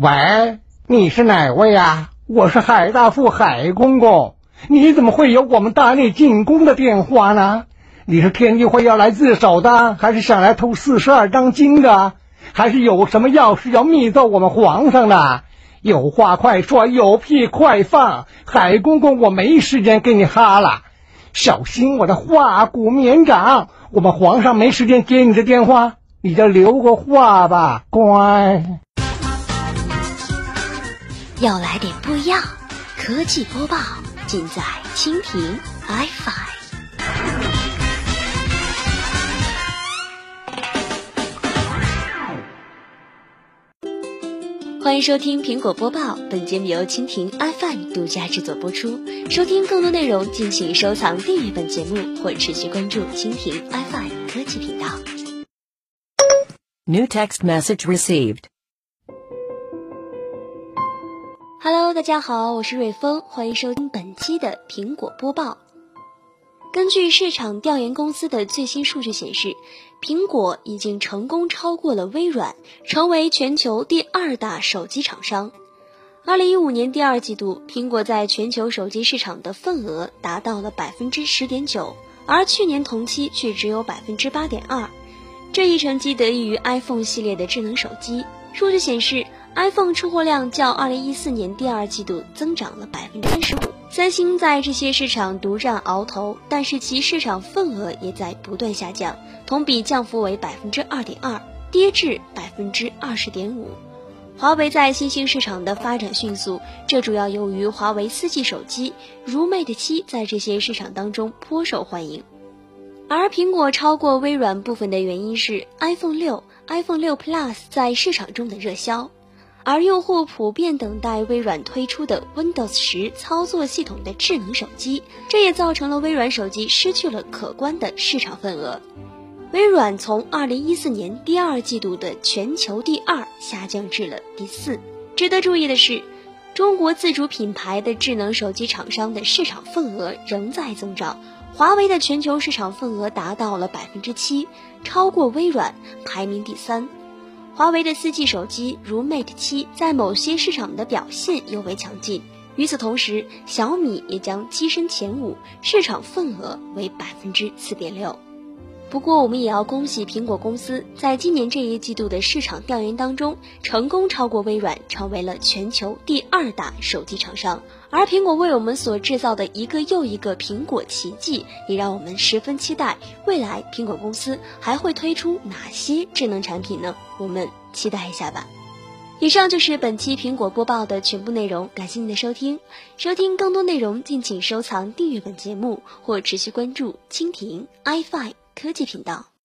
喂，你是哪位呀？我是海大富海公公，你怎么会有我们大内进宫的电话呢？你是天地会要来自首的，还是想来偷四十二章经的，还是有什么要事要密奏我们皇上的？有话快说，有屁快放！海公公，我没时间跟你哈了，小心我的化骨绵掌！我们皇上没时间接你的电话，你就留个话吧，乖。要来点不一样，科技播报尽在蜻蜓 iFi。欢迎收听苹果播报，本节目由蜻蜓 iFi 独家制作播出。收听更多内容，敬请收藏订阅本节目或持续关注蜻蜓 iFi 科技频道。New text message received. Hello，大家好，我是瑞峰，欢迎收听本期的苹果播报。根据市场调研公司的最新数据显示，苹果已经成功超过了微软，成为全球第二大手机厂商。二零一五年第二季度，苹果在全球手机市场的份额达到了百分之十点九，而去年同期却只有百分之八点二。这一成绩得益于 iPhone 系列的智能手机。数据显示。iPhone 出货量较2014年第二季度增长了百分之三十五。三星在这些市场独占鳌头，但是其市场份额也在不断下降，同比降幅为百分之二点二，跌至百分之二十点五。华为在新兴市场的发展迅速，这主要由于华为 4G 手机如 Mate 七在这些市场当中颇受欢迎。而苹果超过微软部分的原因是 iPhone 六、iPhone 六 Plus 在市场中的热销。而用户普遍等待微软推出的 Windows 十操作系统的智能手机，这也造成了微软手机失去了可观的市场份额。微软从2014年第二季度的全球第二下降至了第四。值得注意的是，中国自主品牌的智能手机厂商的市场份额仍在增长，华为的全球市场份额达到了百分之七，超过微软，排名第三。华为的四 G 手机如 Mate 七在某些市场的表现尤为强劲。与此同时，小米也将跻身前五，市场份额为百分之四点六。不过，我们也要恭喜苹果公司，在今年这一季度的市场调研当中，成功超过微软，成为了全球第二大手机厂商。而苹果为我们所制造的一个又一个苹果奇迹，也让我们十分期待未来苹果公司还会推出哪些智能产品呢？我们期待一下吧。以上就是本期苹果播报的全部内容，感谢您的收听。收听更多内容，敬请收藏、订阅本节目或持续关注蜻蜓 iFi 科技频道。